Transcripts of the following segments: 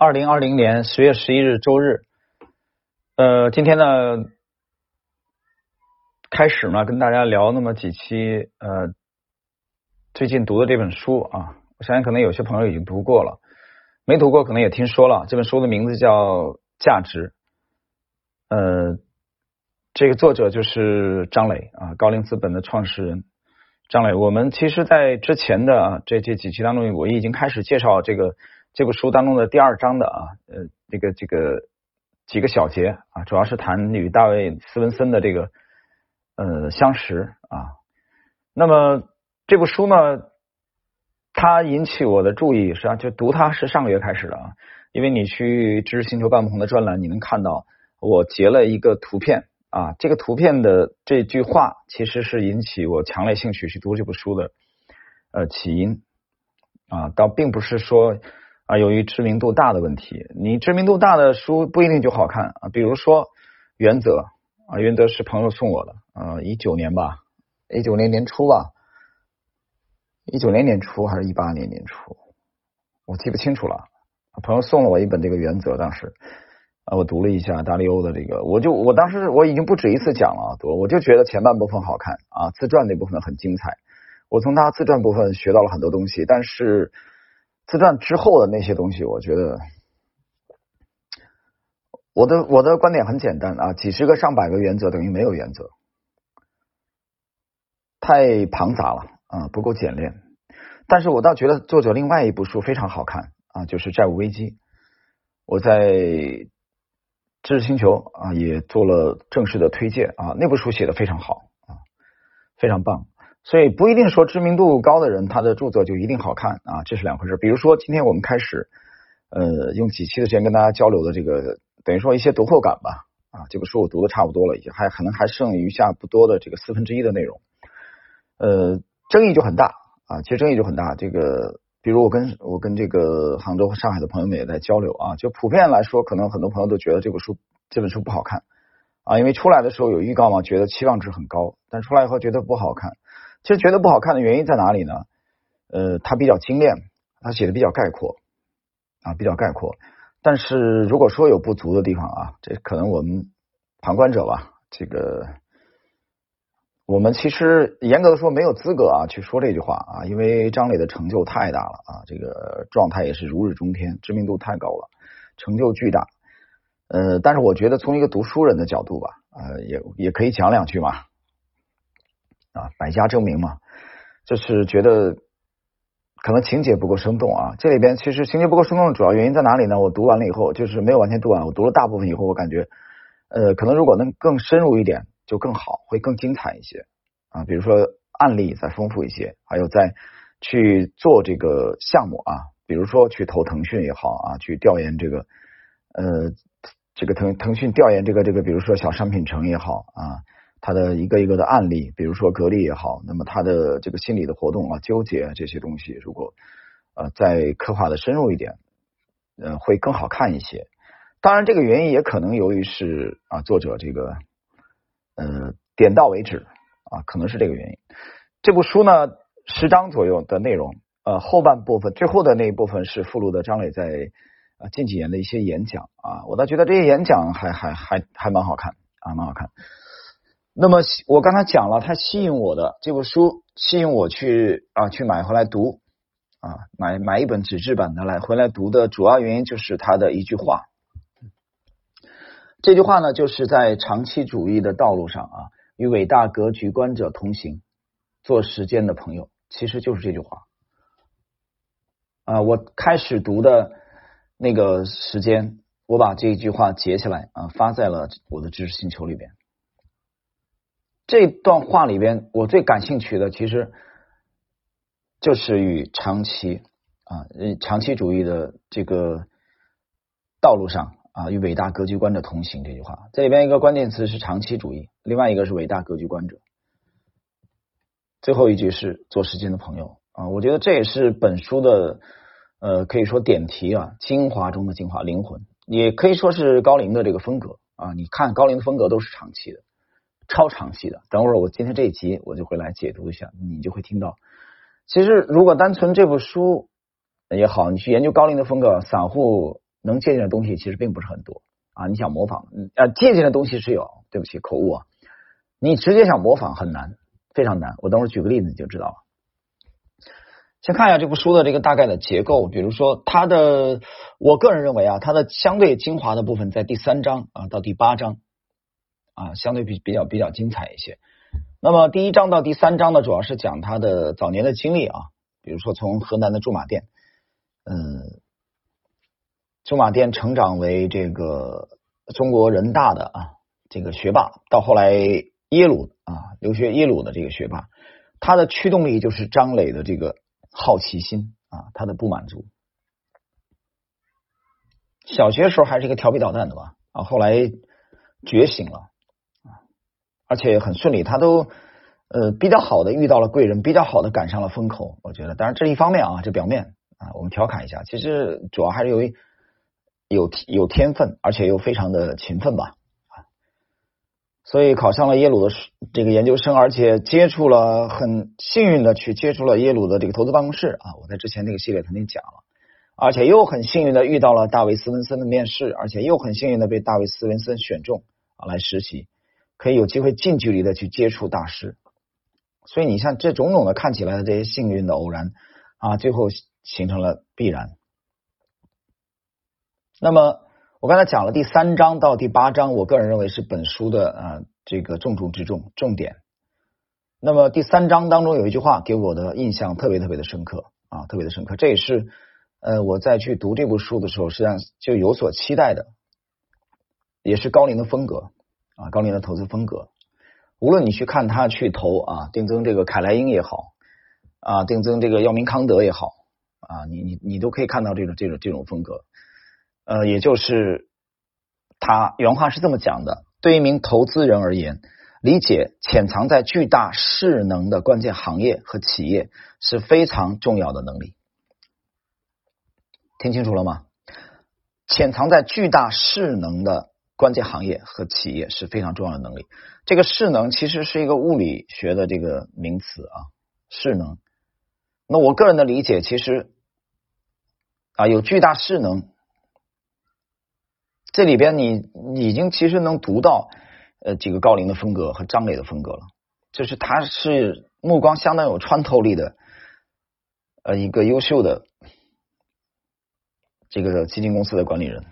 二零二零年十月十一日周日，呃，今天呢开始呢，跟大家聊那么几期呃最近读的这本书啊，我相信可能有些朋友已经读过了，没读过可能也听说了。这本书的名字叫《价值》，呃，这个作者就是张磊啊，高瓴资本的创始人张磊。我们其实，在之前的这这几期当中，我已经开始介绍这个。这部书当中的第二章的啊，呃，这个这个几个小节啊，主要是谈与大卫斯文森的这个呃相识啊。那么这部书呢，它引起我的注意，实际上就读它是上个月开始的啊，因为你去知识星球半不同的专栏，你能看到我截了一个图片啊，这个图片的这句话其实是引起我强烈兴趣去读这部书的呃起因啊，倒并不是说。啊，由于知名度大的问题，你知名度大的书不一定就好看啊。比如说《原则》啊，《原则》是朋友送我的，呃，一九年吧，一九年年初吧，一九年年初还是一八年年初，我记不清楚了。朋友送了我一本这个《原则》，当时啊，我读了一下达利欧的这个，我就我当时我已经不止一次讲了，我我就觉得前半部分好看啊，自传那部分很精彩，我从他自传部分学到了很多东西，但是。自传之后的那些东西，我觉得我的我的观点很简单啊，几十个上百个原则等于没有原则，太庞杂了啊，不够简练。但是我倒觉得作者另外一部书非常好看啊，就是《债务危机》，我在知识星球啊也做了正式的推荐啊，那部书写的非常好啊，非常棒。所以不一定说知名度高的人他的著作就一定好看啊，这是两回事。比如说今天我们开始呃用几期的时间跟大家交流的这个，等于说一些读后感吧啊，这本书我读的差不多了，已经还可能还剩余下不多的这个四分之一的内容，呃，争议就很大啊，其实争议就很大。这个比如我跟我跟这个杭州和上海的朋友们也在交流啊，就普遍来说，可能很多朋友都觉得这本书这本书不好看啊，因为出来的时候有预告嘛，觉得期望值很高，但出来以后觉得不好看。其实觉得不好看的原因在哪里呢？呃，它比较精炼，它写的比较概括啊，比较概括。但是如果说有不足的地方啊，这可能我们旁观者吧，这个我们其实严格的说没有资格啊去说这句话啊，因为张磊的成就太大了啊，这个状态也是如日中天，知名度太高了，成就巨大。呃，但是我觉得从一个读书人的角度吧，呃，也也可以讲两句嘛。啊，百家争鸣嘛，就是觉得可能情节不够生动啊。这里边其实情节不够生动的主要原因在哪里呢？我读完了以后，就是没有完全读完，我读了大部分以后，我感觉呃，可能如果能更深入一点就更好，会更精彩一些啊。比如说案例再丰富一些，还有在去做这个项目啊，比如说去投腾讯也好啊，去调研这个呃这个腾腾讯调研这个这个，比如说小商品城也好啊。他的一个一个的案例，比如说格力也好，那么他的这个心理的活动啊、纠结这些东西，如果呃再刻画的深入一点，呃会更好看一些。当然，这个原因也可能由于是啊作者这个呃点到为止啊，可能是这个原因。这部书呢十章左右的内容，呃后半部分最后的那一部分是附录的张磊在啊近几年的一些演讲啊，我倒觉得这些演讲还还还还蛮好看啊，蛮好看。那么我刚才讲了，它吸引我的这部书，吸引我去啊去买回来读啊，买买一本纸质版的来回来读的主要原因就是它的一句话。这句话呢，就是在长期主义的道路上啊，与伟大格局观者同行，做时间的朋友，其实就是这句话啊。我开始读的那个时间，我把这一句话截下来啊，发在了我的知识星球里边。这段话里边，我最感兴趣的其实就是与长期啊，长期主义的这个道路上啊，与伟大格局观者同行这句话。这里边一个关键词是长期主义，另外一个是伟大格局观者，最后一句是做时间的朋友啊。我觉得这也是本书的呃，可以说点题啊，精华中的精华，灵魂，也可以说是高龄的这个风格啊。你看高龄的风格都是长期的。超长期的，等会儿我今天这一集我就会来解读一下，你就会听到。其实如果单纯这部书也好，你去研究高龄的风格，散户能借鉴的东西其实并不是很多啊。你想模仿，呃，借鉴的东西是有，对不起，口误啊。你直接想模仿很难，非常难。我等会儿举个例子你就知道了。先看一下这部书的这个大概的结构，比如说它的，我个人认为啊，它的相对精华的部分在第三章啊到第八章啊，相对比比较比较精彩一些。那么第一章到第三章呢，主要是讲他的早年的经历啊，比如说从河南的驻马店，嗯，驻马店成长为这个中国人大的啊这个学霸，到后来耶鲁啊留学耶鲁的这个学霸，他的驱动力就是张磊的这个。好奇心啊，他的不满足。小学时候还是一个调皮捣蛋的吧啊，后来觉醒了，而且很顺利，他都呃比较好的遇到了贵人，比较好的赶上了风口。我觉得，当然这是一方面啊，这表面啊，我们调侃一下，其实主要还是由于有有天分，而且又非常的勤奋吧。所以考上了耶鲁的这个研究生，而且接触了很幸运的去接触了耶鲁的这个投资办公室啊，我在之前那个系列曾经讲了，而且又很幸运的遇到了大卫斯文森的面试，而且又很幸运的被大卫斯文森选中啊来实习，可以有机会近距离的去接触大师。所以你像这种种的看起来的这些幸运的偶然啊，最后形成了必然。那么。我刚才讲了第三章到第八章，我个人认为是本书的啊这个重中之重重点。那么第三章当中有一句话给我的印象特别特别的深刻啊，特别的深刻。这也是呃我在去读这部书的时候，实际上就有所期待的，也是高林的风格啊，高林的投资风格。无论你去看他去投啊，定增这个凯莱英也好啊，定增这个药明康德也好啊，你你你都可以看到这种这种这种风格。呃，也就是他原话是这么讲的：，对一名投资人而言，理解潜藏在巨大势能的关键行业和企业是非常重要的能力。听清楚了吗？潜藏在巨大势能的关键行业和企业是非常重要的能力。这个势能其实是一个物理学的这个名词啊，势能。那我个人的理解，其实啊，有巨大势能。这里边你已经其实能读到呃几个高龄的风格和张磊的风格了，就是他是目光相当有穿透力的呃一个优秀的这个基金公司的管理人。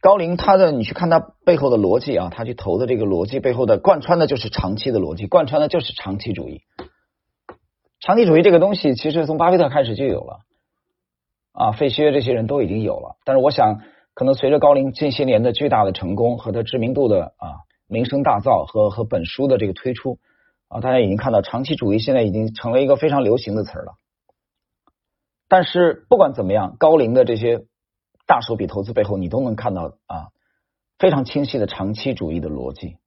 高龄他的你去看他背后的逻辑啊，他去投的这个逻辑背后的贯穿的就是长期的逻辑，贯穿的就是长期主义。长期主义这个东西其实从巴菲特开始就有了啊，费歇这些人都已经有了，但是我想。可能随着高龄近些年的巨大的成功和他知名度的啊名声大噪和和本书的这个推出啊，大家已经看到长期主义现在已经成为一个非常流行的词儿了。但是不管怎么样，高龄的这些大手笔投资背后，你都能看到啊非常清晰的长期主义的逻辑。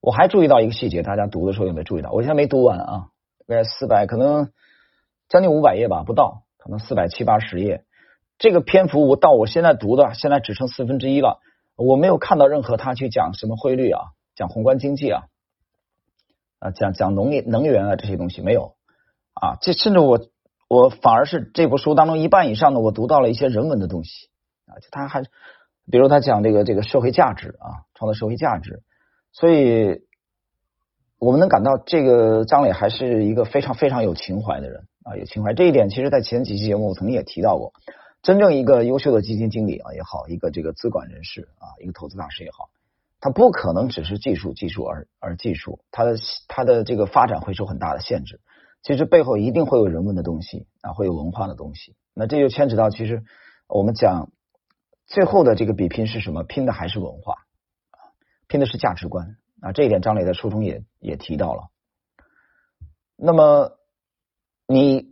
我还注意到一个细节，大家读的时候有没有注意到？我现在没读完啊，大概四百，可能将近五百页吧，不到，可能四百七八十页。这个篇幅我到我现在读的，现在只剩四分之一了。我没有看到任何他去讲什么汇率啊，讲宏观经济啊，啊讲讲农业能源啊这些东西没有啊。这甚至我我反而是这部书当中一半以上的我读到了一些人文的东西啊。就他还比如他讲这个这个社会价值啊，创造社会价值。所以我们能感到这个张磊还是一个非常非常有情怀的人啊，有情怀。这一点其实在前几期节目我曾经也提到过。真正一个优秀的基金经理啊也好，一个这个资管人士啊，一个投资大师也好，他不可能只是技术技术而而技术，他的他的这个发展会受很大的限制。其实背后一定会有人文的东西啊，会有文化的东西。那这就牵扯到，其实我们讲最后的这个比拼是什么？拼的还是文化，拼的是价值观啊。这一点张磊在书中也也提到了。那么你。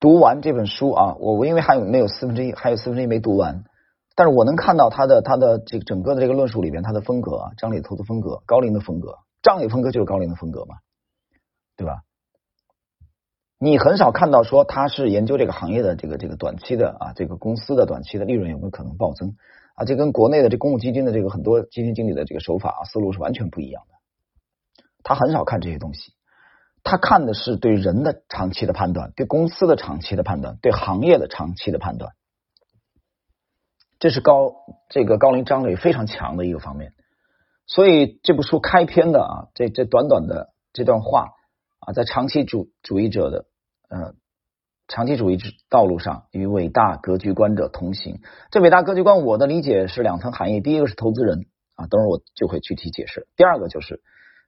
读完这本书啊，我我因为还有没有四分之一，还有四分之一没读完，但是我能看到他的他的这个整个的这个论述里边，他的风格啊，张磊投资风格，高龄的风格，张磊风格就是高龄的风格嘛，对吧？你很少看到说他是研究这个行业的这个这个短期的啊，这个公司的短期的利润有没有可能暴增啊？这跟国内的这公募基金的这个很多基金经理的这个手法啊思路是完全不一样的，他很少看这些东西。他看的是对人的长期的判断，对公司的长期的判断，对行业的长期的判断。这是高这个高龄张磊非常强的一个方面。所以这部书开篇的啊，这这短短的这段话啊，在长期主主义者的呃长期主义之道路上，与伟大格局观者同行。这伟大格局观，我的理解是两层含义：第一个是投资人啊，等会儿我就会具体解释；第二个就是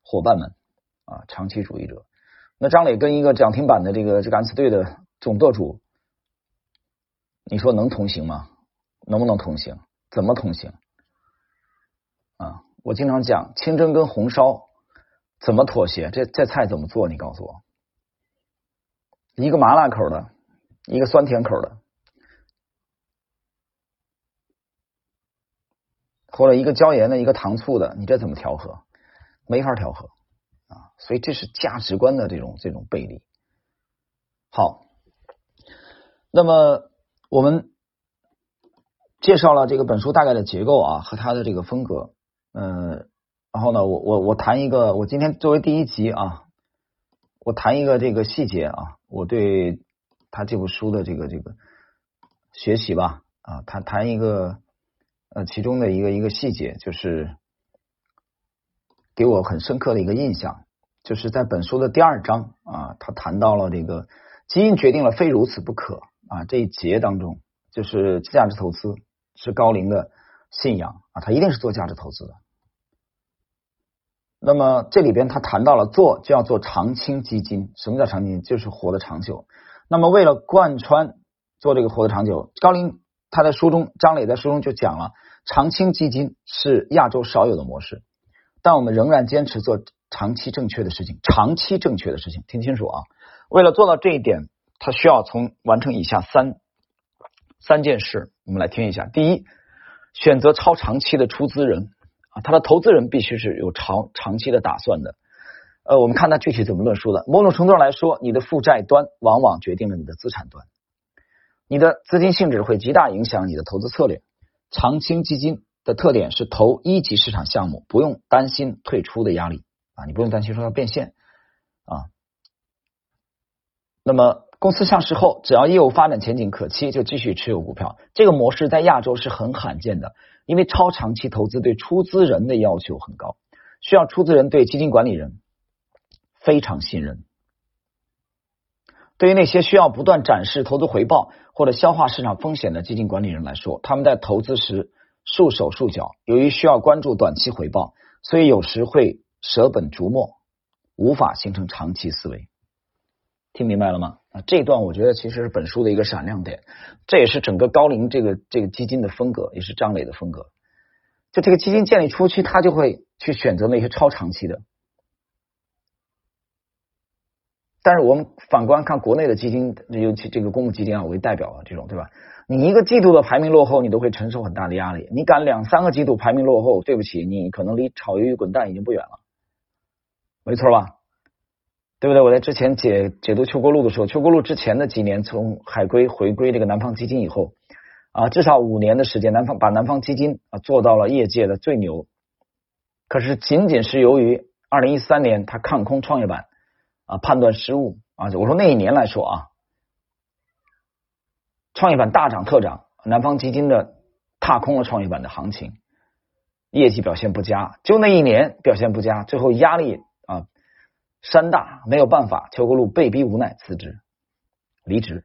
伙伴们啊，长期主义者。那张磊跟一个涨停板的这个这敢死队的总舵主，你说能同行吗？能不能同行？怎么同行？啊？我经常讲清蒸跟红烧怎么妥协？这这菜怎么做？你告诉我，一个麻辣口的，一个酸甜口的，或者一个椒盐的，一个糖醋的，你这怎么调和？没法调和啊！所以这是价值观的这种这种背离。好，那么我们介绍了这个本书大概的结构啊和它的这个风格。嗯，然后呢，我我我谈一个，我今天作为第一集啊，我谈一个这个细节啊，我对他这部书的这个这个学习吧啊，谈谈一个呃其中的一个一个细节，就是给我很深刻的一个印象，就是在本书的第二章啊，他谈到了这个基因决定了非如此不可啊这一节当中，就是价值投资是高龄的信仰啊，他一定是做价值投资的。那么这里边他谈到了做就要做长青基金，什么叫长青？就是活得长久。那么为了贯穿做这个活得长久，高林他在书中，张磊在书中就讲了，长青基金是亚洲少有的模式，但我们仍然坚持做长期正确的事情，长期正确的事情，听清楚啊！为了做到这一点，他需要从完成以下三三件事，我们来听一下。第一，选择超长期的出资人。他的投资人必须是有长长期的打算的。呃，我们看他具体怎么论述的。某种程度上来说，你的负债端往往决定了你的资产端，你的资金性质会极大影响你的投资策略。长青基金的特点是投一级市场项目，不用担心退出的压力啊，你不用担心说要变现啊。那么公司上市后，只要业务发展前景可期，就继续持有股票。这个模式在亚洲是很罕见的。因为超长期投资对出资人的要求很高，需要出资人对基金管理人非常信任。对于那些需要不断展示投资回报或者消化市场风险的基金管理人来说，他们在投资时束手束脚。由于需要关注短期回报，所以有时会舍本逐末，无法形成长期思维。听明白了吗？啊，这段我觉得其实是本书的一个闪亮点，这也是整个高龄这个这个基金的风格，也是张磊的风格。就这个基金建立初期，他就会去选择那些超长期的。但是我们反观看国内的基金，尤其这个公募基金啊为代表啊这种，对吧？你一个季度的排名落后，你都会承受很大的压力。你敢两三个季度排名落后，对不起，你可能离炒鱿鱼滚蛋已经不远了，没错吧？对不对？我在之前解解读秋国路的时候，秋国路之前的几年，从海归回归这个南方基金以后啊，至少五年的时间，南方把南方基金啊做到了业界的最牛。可是仅仅是由于二零一三年他看空创业板啊判断失误啊，我说那一年来说啊，创业板大涨特涨，南方基金的踏空了创业板的行情，业绩表现不佳，就那一年表现不佳，最后压力。山大没有办法，邱国禄被逼无奈辞职离职，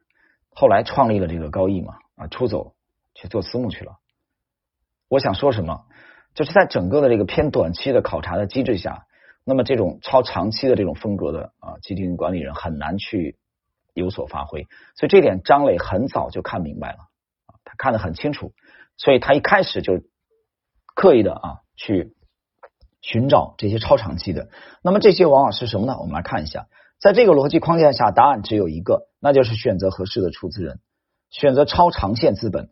后来创立了这个高毅嘛啊，出走去做私募去了。我想说什么，就是在整个的这个偏短期的考察的机制下，那么这种超长期的这种风格的啊基金管理人很难去有所发挥。所以这点张磊很早就看明白了，他看得很清楚，所以他一开始就刻意的啊去。寻找这些超长期的，那么这些往往是什么呢？我们来看一下，在这个逻辑框架下，答案只有一个，那就是选择合适的出资人，选择超长线资本，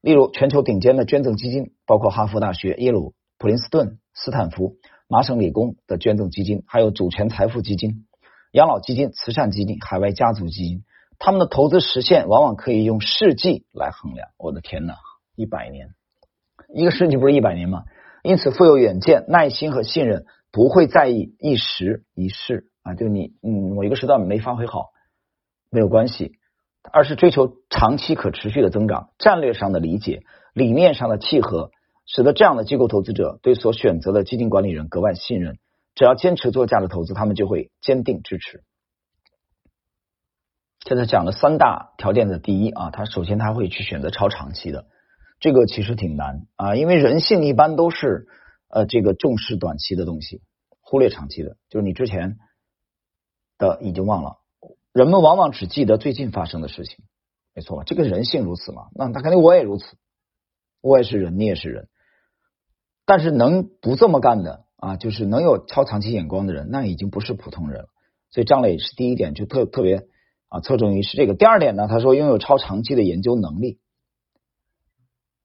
例如全球顶尖的捐赠基金，包括哈佛大学、耶鲁、普林斯顿、斯坦福、麻省理工的捐赠基金，还有主权财富基金、养老基金、慈善基金、海外家族基金，他们的投资实现往往可以用世纪来衡量。我的天呐，一百年，一个世纪不是一百年吗？因此，富有远见、耐心和信任，不会在意一时一事啊。就你，嗯，某一个时段没发挥好，没有关系，而是追求长期可持续的增长，战略上的理解，理念上的契合，使得这样的机构投资者对所选择的基金管理人格外信任。只要坚持做价值投资，他们就会坚定支持。现在讲了三大条件的第一啊，他首先他会去选择超长期的，这个其实挺难啊，因为人性一般都是呃这个重视短期的东西，忽略长期的，就是你之前的已经忘了，人们往往只记得最近发生的事情，没错，这个人性如此嘛，那他肯定我也如此，我也是人，你也是人，但是能不这么干的啊，就是能有超长期眼光的人，那已经不是普通人了，所以张磊是第一点就特特别。啊，侧重于是这个。第二点呢，他说拥有超长期的研究能力，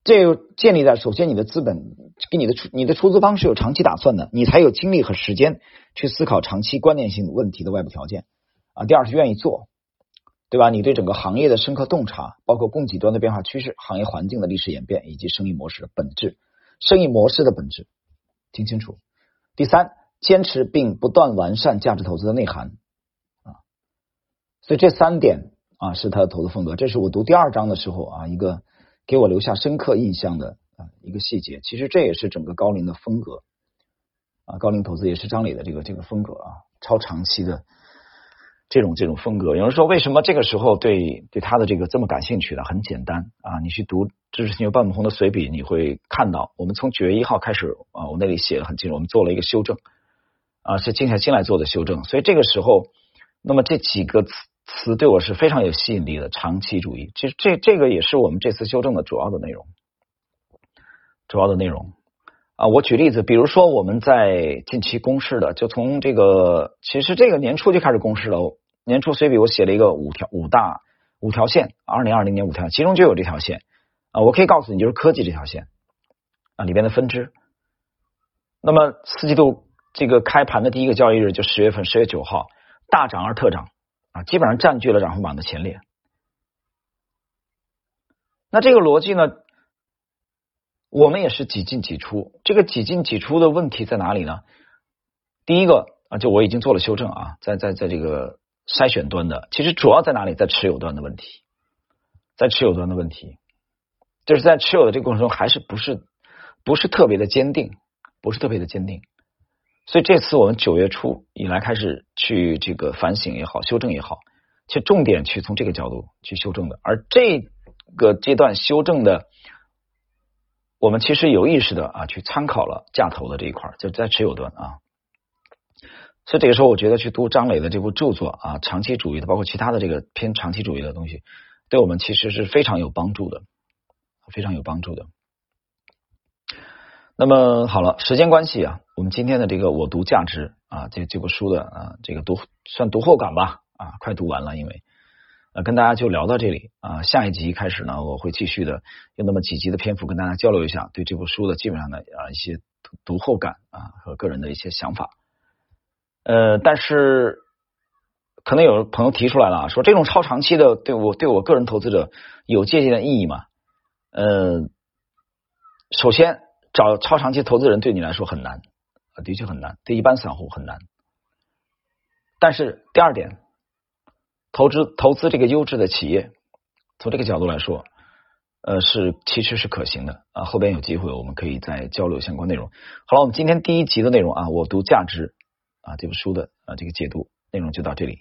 这建立在首先你的资本给你的出你的出资方是有长期打算的，你才有精力和时间去思考长期关键性问题的外部条件啊。第二是愿意做，对吧？你对整个行业的深刻洞察，包括供给端的变化趋势、行业环境的历史演变以及生意模式的本质，生意模式的本质听清楚。第三，坚持并不断完善价值投资的内涵啊。所以这三点啊是他的投资风格，这是我读第二章的时候啊一个给我留下深刻印象的啊一个细节。其实这也是整个高龄的风格啊，高龄投资也是张磊的这个这个风格啊，超长期的这种这种风格。有人说为什么这个时候对对他的这个这么感兴趣呢？很简单啊，你去读知识星球半亩红的随笔，你会看到我们从九月一号开始啊，我那里写的很清楚，我们做了一个修正啊，是静下心来做的修正。所以这个时候，那么这几个词。词对我是非常有吸引力的，长期主义。其实这这个也是我们这次修正的主要的内容，主要的内容啊。我举例子，比如说我们在近期公示的，就从这个其实这个年初就开始公示了。年初随笔我写了一个五条五大五条线，二零二零年五条，其中就有这条线啊。我可以告诉你，就是科技这条线啊里边的分支。那么四季度这个开盘的第一个交易日就十月份十月九号大涨而特涨。啊，基本上占据了涨幅榜的前列。那这个逻辑呢，我们也是几进几出。这个几进几出的问题在哪里呢？第一个啊，就我已经做了修正啊，在在在这个筛选端的，其实主要在哪里？在持有端的问题，在持有端的问题，就是在持有的这个过程中，还是不是不是特别的坚定，不是特别的坚定。所以这次我们九月初以来开始去这个反省也好，修正也好，去重点去从这个角度去修正的。而这个阶段修正的，我们其实有意识的啊去参考了价投的这一块，就在持有端啊。所以这个时候，我觉得去读张磊的这部著作啊，长期主义的，包括其他的这个偏长期主义的东西，对我们其实是非常有帮助的，非常有帮助的。那么好了，时间关系啊，我们今天的这个我读价值啊，这这部书的啊，这个读算读后感吧啊，快读完了，因为呃跟大家就聊到这里啊，下一集开始呢，我会继续的用那么几集的篇幅跟大家交流一下对这部书的基本上的啊一些读后感啊和个人的一些想法。呃，但是可能有朋友提出来了，说这种超长期的对我对我个人投资者有借鉴的意义吗？呃，首先。找超长期投资人对你来说很难啊，的确很难，对一般散户很难。但是第二点，投资投资这个优质的企业，从这个角度来说，呃，是其实是可行的啊。后边有机会我们可以再交流相关内容。好了，我们今天第一集的内容啊，我读价值啊这部书的啊这个解读内容就到这里。